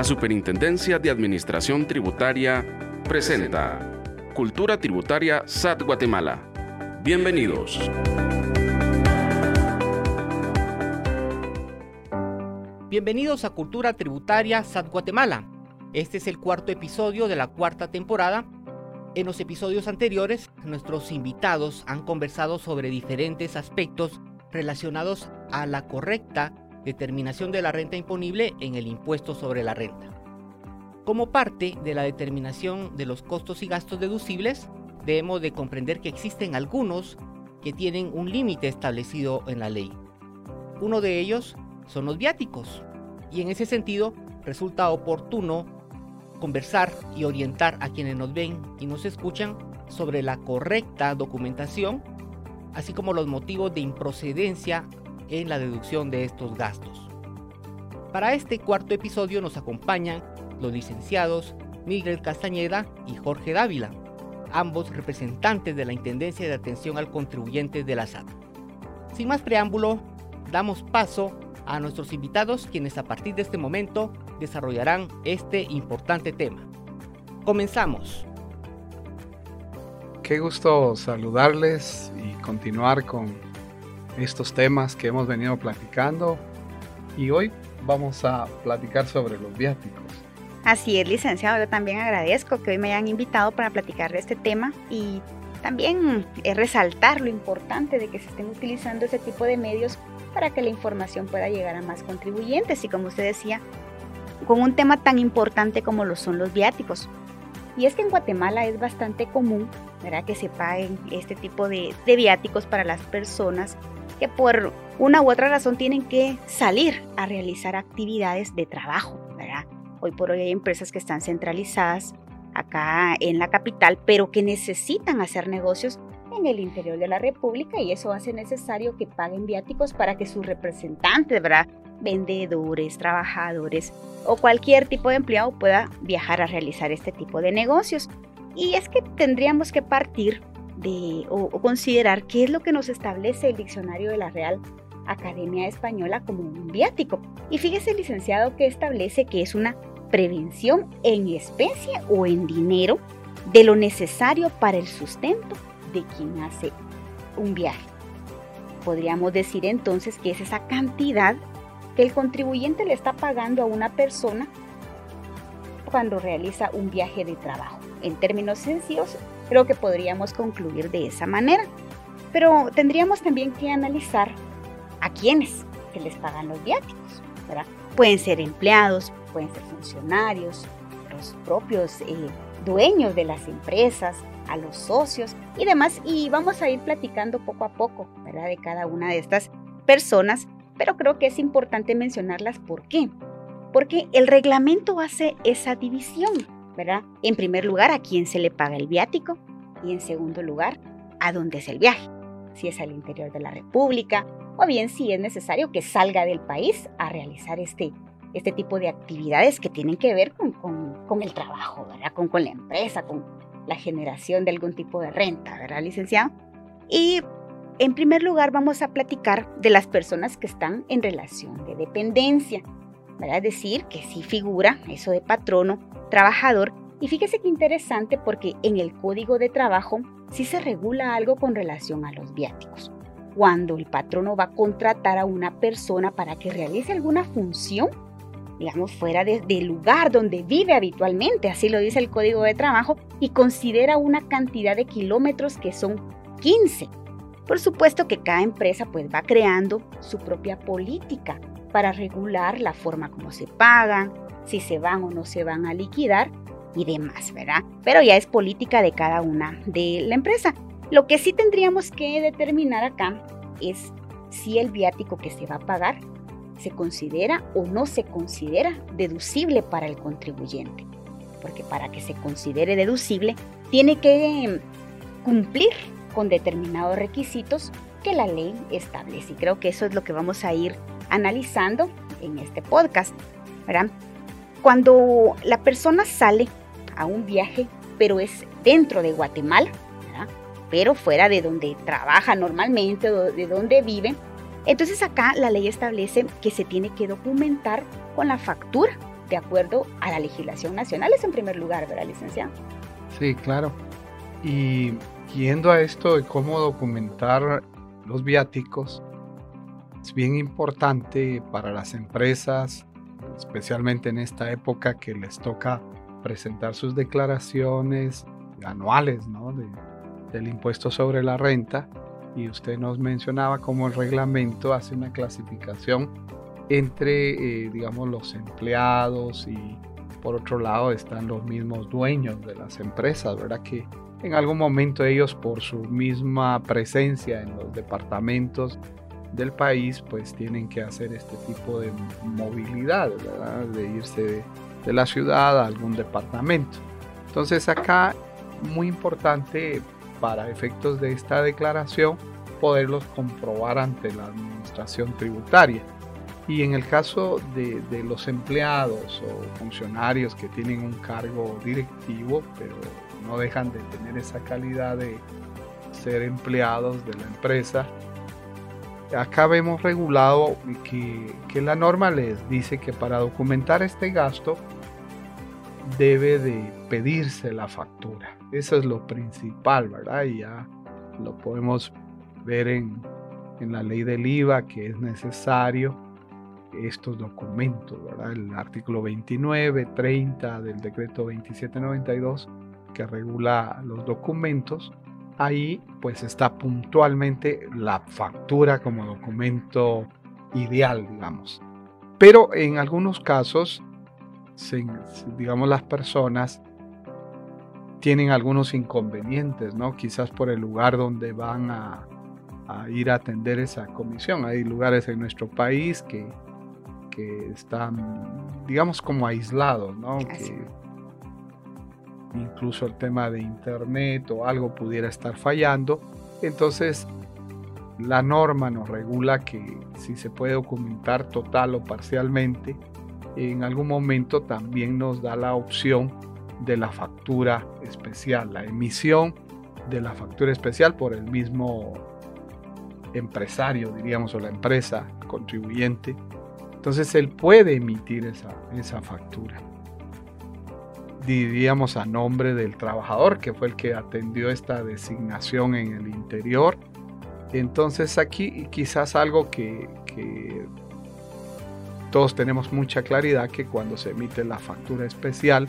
La Superintendencia de Administración Tributaria presenta Cultura Tributaria SAT Guatemala. Bienvenidos. Bienvenidos a Cultura Tributaria SAT Guatemala. Este es el cuarto episodio de la cuarta temporada. En los episodios anteriores, nuestros invitados han conversado sobre diferentes aspectos relacionados a la correcta determinación de la renta imponible en el impuesto sobre la renta. Como parte de la determinación de los costos y gastos deducibles, debemos de comprender que existen algunos que tienen un límite establecido en la ley. Uno de ellos son los viáticos, y en ese sentido resulta oportuno conversar y orientar a quienes nos ven y nos escuchan sobre la correcta documentación, así como los motivos de improcedencia en la deducción de estos gastos. Para este cuarto episodio nos acompañan los licenciados Miguel Castañeda y Jorge Dávila, ambos representantes de la Intendencia de Atención al Contribuyente de la SAT. Sin más preámbulo, damos paso a nuestros invitados quienes a partir de este momento desarrollarán este importante tema. Comenzamos. Qué gusto saludarles y continuar con estos temas que hemos venido platicando y hoy vamos a platicar sobre los viáticos. Así es, licenciado, yo también agradezco que hoy me hayan invitado para platicar de este tema y también es resaltar lo importante de que se estén utilizando ese tipo de medios para que la información pueda llegar a más contribuyentes y como usted decía, con un tema tan importante como lo son los viáticos. Y es que en Guatemala es bastante común ¿verdad? que se paguen este tipo de, de viáticos para las personas que por una u otra razón tienen que salir a realizar actividades de trabajo. ¿verdad? Hoy por hoy hay empresas que están centralizadas acá en la capital, pero que necesitan hacer negocios en el interior de la República y eso hace necesario que paguen viáticos para que sus representantes, ¿verdad? vendedores, trabajadores o cualquier tipo de empleado pueda viajar a realizar este tipo de negocios. Y es que tendríamos que partir o, considerar qué es lo que nos establece el diccionario de la Real Academia Española como un viático. Y fíjese, licenciado, que establece que es una prevención en especie o en dinero de lo necesario para el sustento de quien hace un viaje. Podríamos decir entonces que es esa cantidad que el contribuyente le está pagando a una persona cuando realiza un viaje de trabajo. En términos sencillos, creo que podríamos concluir de esa manera. Pero tendríamos también que analizar a quiénes se les pagan los viáticos. Pueden ser empleados, pueden ser funcionarios, los propios eh, dueños de las empresas, a los socios y demás. Y vamos a ir platicando poco a poco, ¿verdad? De cada una de estas personas, pero creo que es importante mencionarlas. ¿Por qué? Porque el reglamento hace esa división, En primer lugar, a quién se le paga el viático y en segundo lugar, a dónde es el viaje. Si es al interior de la República o bien si es necesario que salga del país a realizar este, este tipo de actividades que tienen que ver con, con, el trabajo, ¿verdad? Con, con la empresa, con, la generación de algún tipo de renta, ¿verdad, licenciado? Y en primer lugar vamos a platicar de las personas que están en relación de dependencia, ¿verdad? Es decir, que sí figura eso de patrono, trabajador. Y fíjese qué interesante porque en el código de trabajo sí se regula algo con relación a los viáticos. Cuando el patrono va a contratar a una persona para que realice alguna función, digamos, fuera del lugar donde vive habitualmente, así lo dice el código de trabajo, y considera una cantidad de kilómetros que son 15. Por supuesto que cada empresa pues va creando su propia política para regular la forma como se pagan, si se van o no se van a liquidar y demás, ¿verdad? Pero ya es política de cada una de la empresa. Lo que sí tendríamos que determinar acá es si el viático que se va a pagar se considera o no se considera deducible para el contribuyente. Porque para que se considere deducible, tiene que cumplir con determinados requisitos que la ley establece. Y creo que eso es lo que vamos a ir analizando en este podcast. Cuando la persona sale a un viaje, pero es dentro de Guatemala, pero fuera de donde trabaja normalmente de donde vive, entonces acá la ley establece que se tiene que documentar con la factura de acuerdo a la legislación nacional, es en primer lugar, ¿verdad, licenciado? Sí, claro. Y yendo a esto de cómo documentar los viáticos, es bien importante para las empresas, especialmente en esta época que les toca presentar sus declaraciones anuales ¿no? del impuesto sobre la renta. Y usted nos mencionaba cómo el reglamento hace una clasificación entre, eh, digamos, los empleados y por otro lado están los mismos dueños de las empresas, ¿verdad? Que en algún momento ellos por su misma presencia en los departamentos del país, pues tienen que hacer este tipo de movilidad. De irse de, la ciudad a algún departamento. Entonces acá, muy importante para efectos de esta declaración, poderlos comprobar ante la administración tributaria. Y en el caso de, los empleados o funcionarios que tienen un cargo directivo, pero no dejan de tener esa calidad de ser empleados de la empresa, acá vemos regulado que, que, la norma les dice que para documentar este gasto debe de pedirse la factura. Eso es lo principal, ¿verdad? Y ya lo podemos ver en, en la ley del IVA que es necesario estos documentos, ¿verdad? El artículo 29, 30 del decreto 2792 que regula los documentos ahí pues está puntualmente la factura como documento ideal, digamos. Pero en algunos casos, digamos, las personas tienen algunos inconvenientes, ¿no? Quizás por el lugar donde van a, ir a atender esa comisión. Hay lugares en nuestro país que, que están, digamos, como aislados, ¿no? Incluso el tema de internet o algo pudiera estar fallando. Entonces, la norma nos regula que si se puede documentar total o parcialmente, en algún momento también nos da la opción de la factura especial, la emisión de la factura especial por el mismo empresario, diríamos, o la empresa contribuyente. Entonces él puede emitir esa, esa factura diríamos a nombre del trabajador, que fue el que atendió esta designación en el interior. Entonces aquí quizás algo que, todos tenemos mucha claridad que cuando se emite la factura especial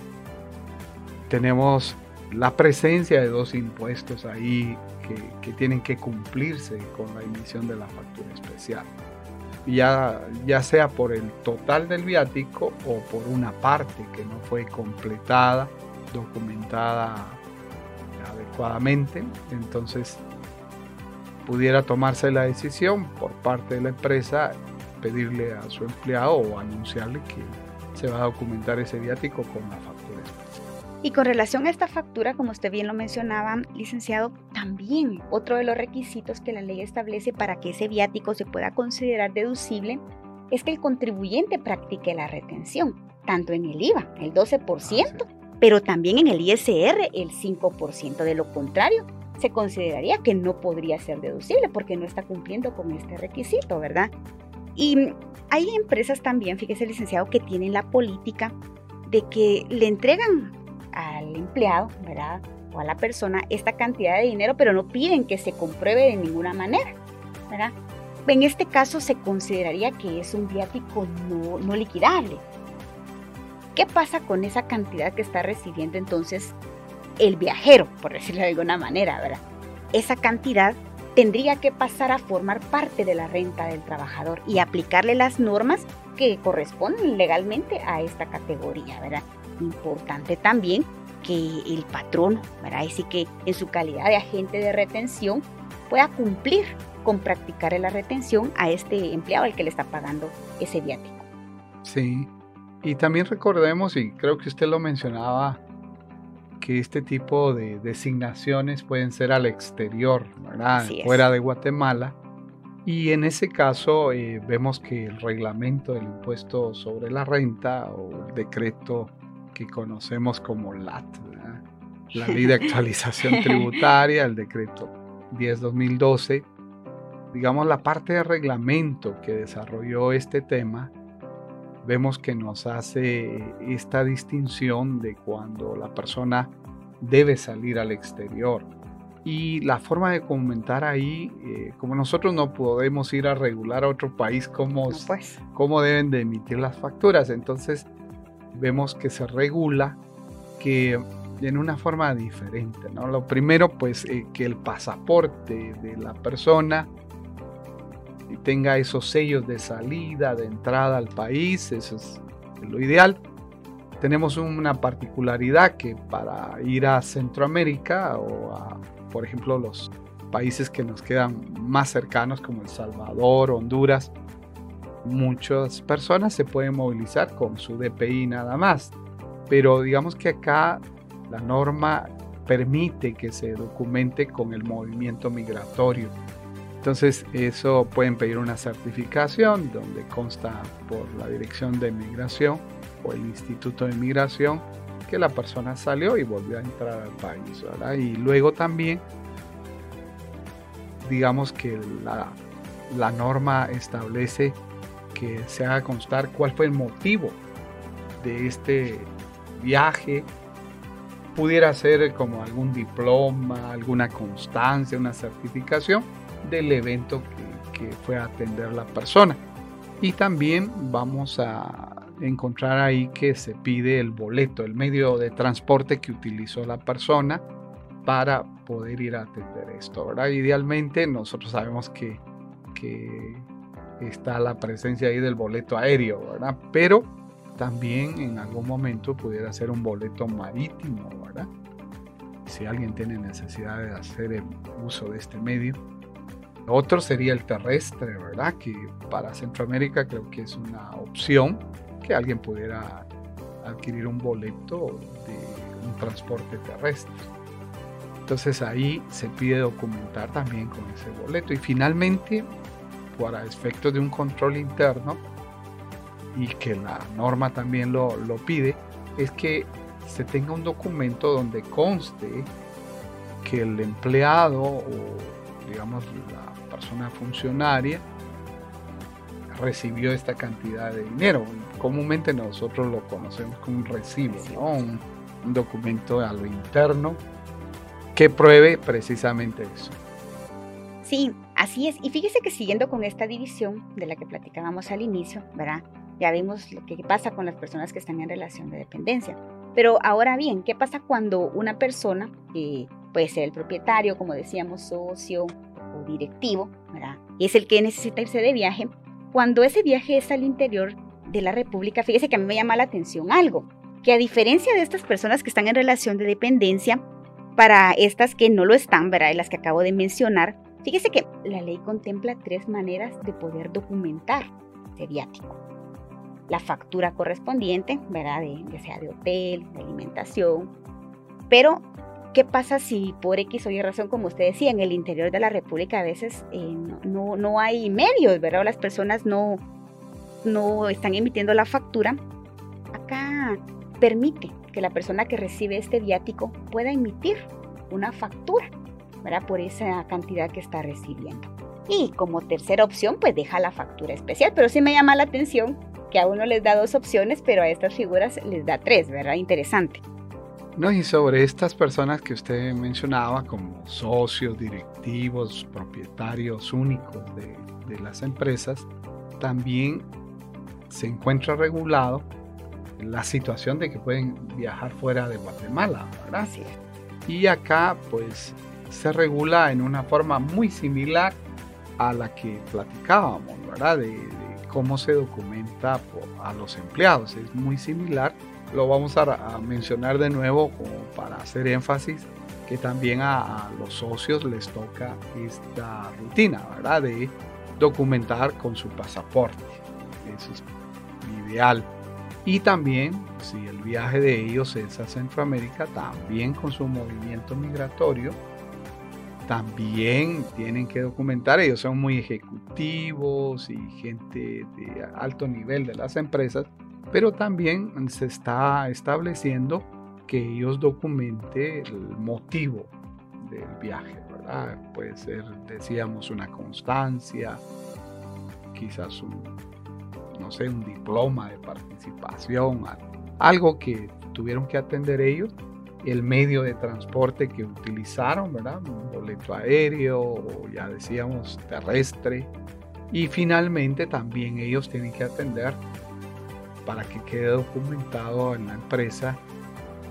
tenemos la presencia de dos impuestos ahí que tienen que cumplirse con la emisión de la factura especial ya, ya sea por el total del viático o por una parte que no fue completada, documentada adecuadamente. Entonces pudiera tomarse la decisión por parte de la empresa pedirle a su empleado o anunciarle que se va a documentar ese viático con la factura y con relación a esta factura, como usted bien lo mencionaba, licenciado, también otro de los requisitos que la ley establece para que ese viático se pueda considerar deducible es que el contribuyente practique la retención, tanto en el IVA, el 12%, ah, pero también en el ISR, el 5%. De lo contrario, se consideraría que no podría ser deducible porque no está cumpliendo con este requisito, ¿verdad? Y hay empresas también, fíjese licenciado, que tienen la política de que le entregan al empleado, ¿verdad? A la persona esta cantidad de dinero, pero no piden que se compruebe de ninguna manera, ¿verdad? En este caso se consideraría que es un viático no, no liquidable. ¿Qué pasa con esa cantidad que está recibiendo entonces el viajero, por decirlo de alguna manera, ¿verdad? Esa cantidad tendría que pasar a formar parte de la renta del trabajador y aplicarle las normas que corresponden legalmente a esta categoría, ¿verdad? importante también que el patrón, ¿verdad? Así que en su calidad de agente de retención pueda cumplir con practicar la retención a este empleado al que le está pagando ese viático. Sí, y también recordemos, y creo que usted lo mencionaba, que este tipo de designaciones pueden ser al exterior, ¿verdad? Fuera de Guatemala. Y en ese caso eh, vemos que el reglamento del impuesto sobre la renta o el decreto que conocemos como LAT, la Ley de Actualización Tributaria, el decreto 10-2012, digamos la parte de reglamento que desarrolló este tema, vemos que nos hace esta distinción de cuando la persona debe salir al exterior. Y la forma de comentar ahí, eh, como nosotros no podemos ir a regular a otro país cómo, pues. cómo deben de emitir las facturas, entonces vemos que se regula que en una forma diferente. ¿no? Lo primero, pues eh, que el pasaporte de la persona tenga esos sellos de salida, de entrada al país, eso es lo ideal. Tenemos una particularidad que para ir a Centroamérica o por ejemplo, los países que nos quedan más cercanos como El Salvador, Honduras, muchas personas se pueden movilizar con su DPI nada más. Pero digamos que acá la norma permite que se documente con el movimiento migratorio. Entonces, eso pueden pedir una certificación donde consta por la Dirección de Migración o el Instituto de Migración que la persona salió y volvió a entrar al país. Y luego también, digamos que la, la norma establece que se haga constar cuál fue el motivo de este viaje. Pudiera ser como algún diploma, alguna constancia, una certificación del evento que, fue a atender la persona. Y también vamos a encontrar ahí que se pide el boleto, el medio de transporte que utilizó la persona para poder ir a atender esto. ¿verdad? Idealmente nosotros sabemos que, que está la presencia ahí del boleto aéreo, ¿verdad? Pero también en algún momento pudiera ser un boleto marítimo, ¿verdad? Si alguien tiene necesidad de hacer uso de este medio. Otro sería el terrestre, ¿verdad? Que para Centroamérica creo que es una opción que alguien pudiera adquirir un boleto de un transporte terrestre. Entonces ahí se pide documentar también con ese boleto. Y finalmente, para efectos de un control interno, y que la norma también lo, lo pide, es que se tenga un documento donde conste que el empleado o digamos la persona funcionaria recibió esta cantidad de dinero. Comúnmente nosotros lo conocemos como un recibo, un, un documento a lo interno que pruebe precisamente eso. Sí, así es. Y fíjese que siguiendo con esta división de la que platicábamos al inicio, ¿verdad? Ya vimos lo que pasa con las personas que están en relación de dependencia. Pero ahora bien, ¿qué pasa cuando una persona, que puede ser el propietario, como decíamos, socio, o directivo, ¿verdad? es el que necesita irse de viaje. Cuando ese viaje es al interior de la República, fíjese que a mí me llama la atención algo, que a diferencia de estas personas que están en relación de dependencia, para estas que no lo están, ¿verdad? las que acabo de mencionar, fíjese que la ley contempla tres maneras de poder documentar ese viático. La factura correspondiente, ¿verdad? De, ya sea de hotel, de alimentación, pero ¿Qué pasa si por X o Y razón, como usted decía, en el interior de la República a veces eh, no, no, hay medios, ¿verdad? las personas no, no están emitiendo la factura. Acá permite que la persona que recibe este viático pueda emitir una factura, ¿verdad? Por esa cantidad que está recibiendo. Y como tercera opción, pues deja la factura especial. Pero sí me llama la atención que a uno les da dos opciones, pero a estas figuras les da tres, ¿verdad? Interesante. No, y sobre estas personas que usted mencionaba como socios, directivos, propietarios únicos de, las empresas, también se encuentra regulado la situación de que pueden viajar fuera de Guatemala, ¿verdad? Y acá pues se regula en una forma muy similar a la que platicábamos, ¿verdad? De, cómo se documenta a los empleados. Es muy similar lo vamos a, mencionar de nuevo como para hacer énfasis que también a, los socios les toca esta rutina, ¿verdad? De documentar con su pasaporte. Eso es ideal. Y también, si el viaje de ellos es a Centroamérica, también con su movimiento migratorio, también tienen que documentar. Ellos son muy ejecutivos y gente de alto nivel de las empresas pero también se está estableciendo que ellos documente el motivo del viaje. Puede ser, decíamos, una constancia, quizás no sé, un diploma de participación, algo que tuvieron que atender ellos, el medio de transporte que utilizaron, ¿verdad? Un boleto aéreo, ya decíamos terrestre, y finalmente también ellos tienen que atender para que quede documentado en la empresa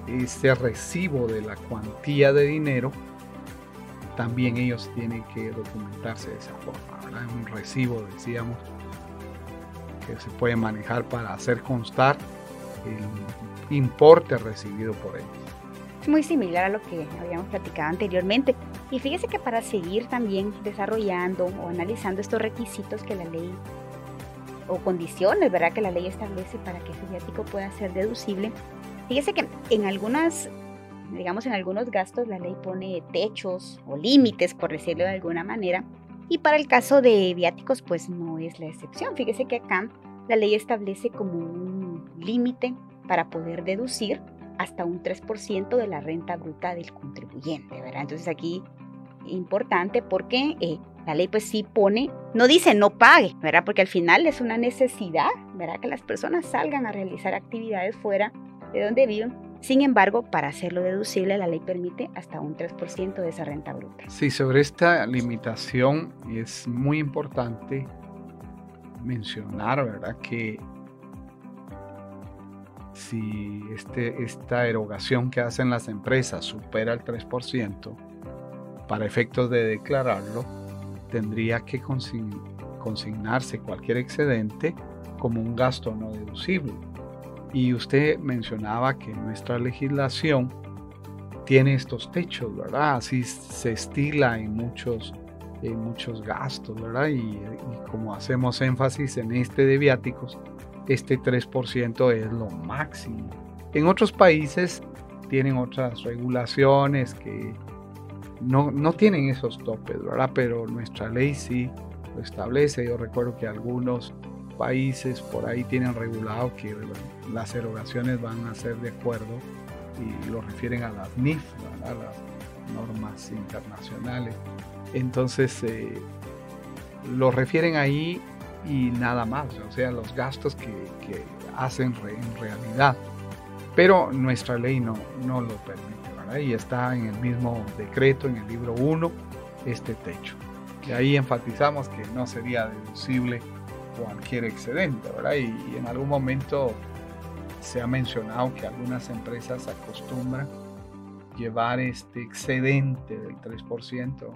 ese recibo de la cuantía de dinero, también ellos tienen que documentarse de esa forma, ¿verdad? Un recibo, decíamos, que se puede manejar para hacer constar el importe recibido por ellos. Es muy similar a lo que habíamos platicado anteriormente. Y fíjese que para seguir también desarrollando o analizando estos requisitos que la ley o condiciones, ¿verdad? Que la ley establece para que ese viático pueda ser deducible. Fíjese que en algunas, digamos, en algunos gastos la ley pone techos o límites, por decirlo de alguna manera. Y para el caso de viáticos, pues no es la excepción. Fíjese que acá la ley establece como un límite para poder deducir hasta un 3% de la renta bruta del contribuyente, ¿verdad? Entonces aquí importante porque eh, la ley pues sí pone, no dice no pague, ¿verdad? Porque al final es una necesidad, ¿verdad? Que las personas salgan a realizar actividades fuera de donde viven. Sin embargo, para hacerlo deducible, la ley permite hasta un 3% de esa renta bruta. Sí, sobre esta limitación es muy importante mencionar, ¿verdad? Que si este, esta erogación que hacen las empresas supera el 3%, para efectos de declararlo, tendría que consignarse cualquier excedente como un gasto no deducible. Y usted mencionaba que nuestra legislación tiene estos techos, ¿verdad? Así se estila en muchos, en muchos gastos, ¿verdad? Y, y como hacemos énfasis en este de viáticos, este 3% es lo máximo. En otros países tienen otras regulaciones que no, no tienen esos topes, ¿verdad? Pero nuestra ley sí lo establece. Yo recuerdo que algunos países por ahí tienen regulado que las erogaciones van a ser de acuerdo y lo refieren a las NIF, a las normas internacionales. Entonces, eh, lo refieren ahí y nada más, o sea, los gastos que, hacen en realidad. Pero nuestra ley no, no lo permite, ¿verdad? Y está en el mismo decreto, en el libro 1, este techo. Y ahí enfatizamos que no sería deducible cualquier excedente, ¿verdad? Y, y en algún momento se ha mencionado que algunas empresas acostumbran llevar este excedente del 3%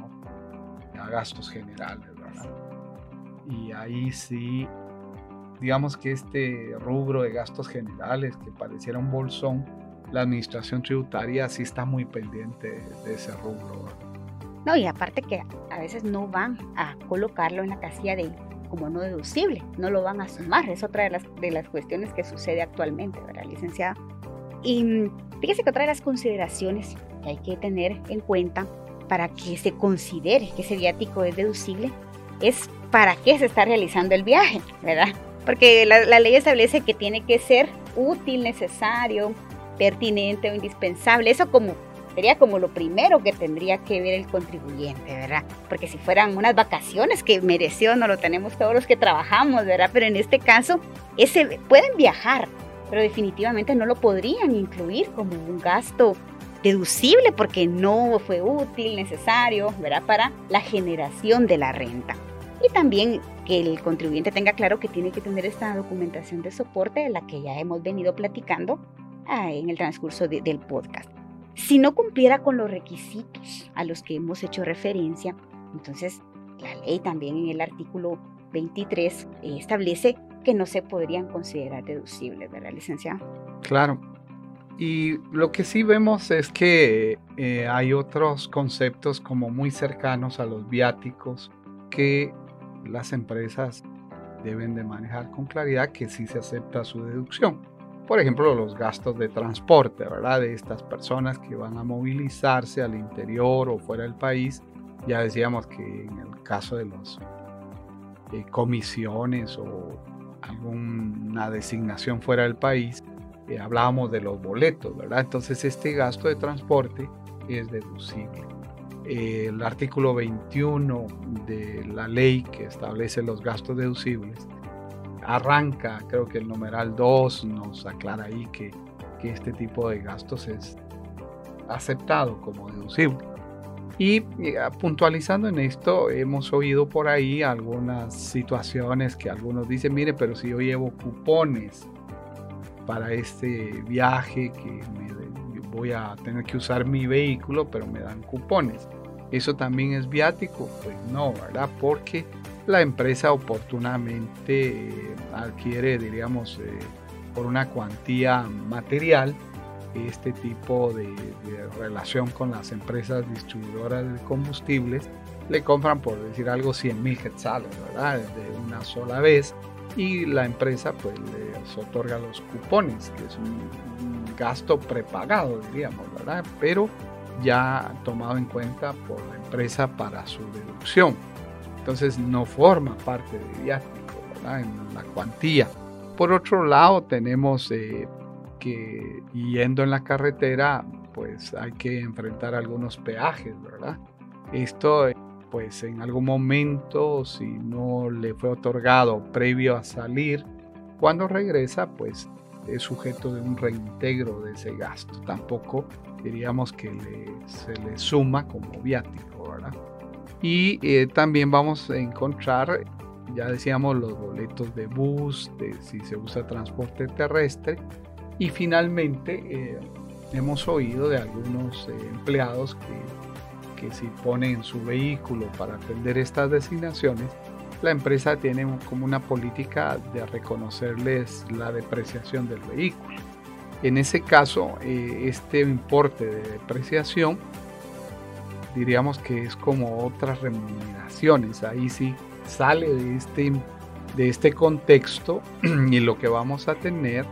a gastos generales, ¿verdad? Y ahí sí, digamos que este rubro de gastos generales que pareciera un bolsón, la administración tributaria sí está muy pendiente de ese rubro. No, y aparte que a veces no van a colocarlo en la casilla de como no deducible, no lo van a sumar, es otra de las, de las cuestiones que sucede actualmente, ¿verdad, licenciada? Y fíjese que otra de las consideraciones que hay que tener en cuenta para que se considere que ese viático es deducible es para qué se está realizando el viaje, ¿verdad? Porque la, ley establece que tiene que ser útil, necesario, pertinente o indispensable. Eso como sería como lo primero que tendría que ver el contribuyente, ¿verdad? Porque si fueran unas vacaciones que mereció, no lo tenemos todos los que trabajamos, ¿verdad? Pero en este caso, ese, pueden viajar, pero definitivamente no lo podrían incluir como un gasto deducible porque no fue útil, necesario, ¿verdad? Para la generación de la renta y también que el contribuyente tenga claro que tiene que tener esta documentación de soporte de la que ya hemos venido platicando ah, en el transcurso del podcast. Si no cumpliera con los requisitos a los que hemos hecho referencia, entonces la ley también en el artículo 23 eh, establece que no se podrían considerar deducibles, ¿verdad, licenciado? Claro. Y lo que sí vemos es que eh, hay otros conceptos como muy cercanos a los viáticos que las empresas deben de manejar con claridad que sí se acepta su deducción. Por ejemplo, los gastos de transporte, ¿verdad? De estas personas que van a movilizarse al interior o fuera del país. Ya decíamos que en el caso de las eh, comisiones o alguna designación fuera del país, eh, hablábamos de los boletos, ¿verdad? Entonces este gasto de transporte es deducible el artículo 21 de la ley que establece los gastos deducibles, arranca, creo que el numeral 2 nos aclara ahí que, que este tipo de gastos es aceptado como deducible. Y puntualizando en esto, hemos oído por ahí algunas situaciones que algunos dicen, mire, pero si yo llevo cupones para este viaje que voy a tener que usar mi vehículo, pero me dan cupones. ¿Eso también es viático? Pues no, ¿verdad? Porque la empresa oportunamente eh, adquiere, diríamos, eh, por una cuantía material este tipo de, relación con las empresas distribuidoras de combustibles. Le compran, por decir algo, 100 mil quetzales, ¿verdad? De una sola vez. Y la empresa pues les otorga los cupones, que es un gasto prepagado, diríamos, ¿verdad? Pero ya tomado en cuenta por la empresa para su deducción. Entonces no forma parte de viático, ¿verdad? En la cuantía. Por otro lado, tenemos eh, que yendo en la carretera, pues hay que enfrentar algunos peajes, ¿verdad? Esto, pues en algún momento, si no le fue otorgado previo a salir, cuando regresa, pues es sujeto de un reintegro de ese gasto. Tampoco diríamos que se le suma como viático, ¿verdad? Y eh, también vamos a encontrar, ya decíamos, los boletos de bus, de si se usa transporte terrestre. Y finalmente eh, hemos oído de algunos eh, empleados que, que si ponen su vehículo para atender estas designaciones, la empresa tiene como una política de reconocerles la depreciación del vehículo. En ese caso, eh, este importe de depreciación diríamos que es como otras remuneraciones. Ahí sí sale de este, de este contexto y lo que vamos a tener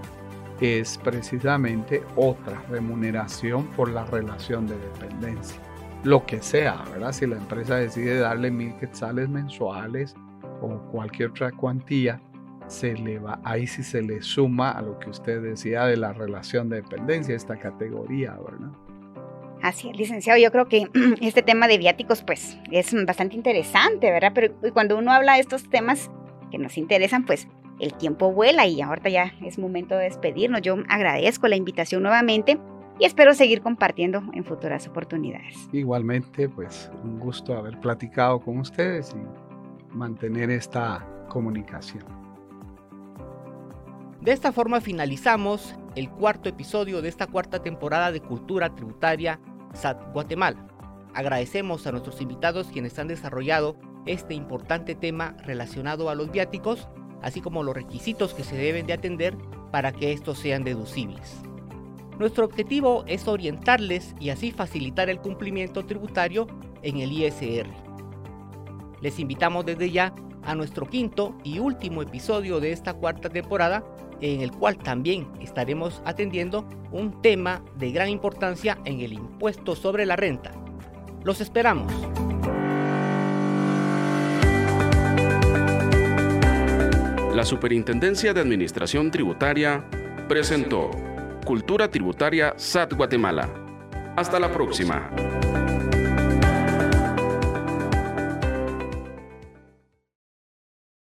es precisamente otra remuneración por la relación de dependencia. Lo que sea, ¿verdad? Si la empresa decide darle mil quetzales mensuales o cualquier otra cuantía, se le va, ahí sí se le suma a lo que usted decía de la relación de dependencia, esta categoría, ¿verdad? Así es, licenciado, yo creo que este tema de viáticos pues es bastante interesante, ¿verdad? Pero cuando uno habla de estos temas que nos interesan, pues el tiempo vuela y ahorita ya es momento de despedirnos. Yo agradezco la invitación nuevamente y espero seguir compartiendo en futuras oportunidades. Igualmente, pues un gusto haber platicado con ustedes y mantener esta comunicación. De esta forma finalizamos el cuarto episodio de esta cuarta temporada de Cultura Tributaria SAT Guatemala. Agradecemos a nuestros invitados quienes han desarrollado este importante tema relacionado a los viáticos, así como los requisitos que se deben de atender para que estos sean deducibles. Nuestro objetivo es orientarles y así facilitar el cumplimiento tributario en el ISR. Les invitamos desde ya a nuestro quinto y último episodio de esta cuarta temporada, en el cual también estaremos atendiendo un tema de gran importancia en el impuesto sobre la renta. Los esperamos. La Superintendencia de Administración Tributaria presentó Cultura Tributaria SAT Guatemala. Hasta la próxima.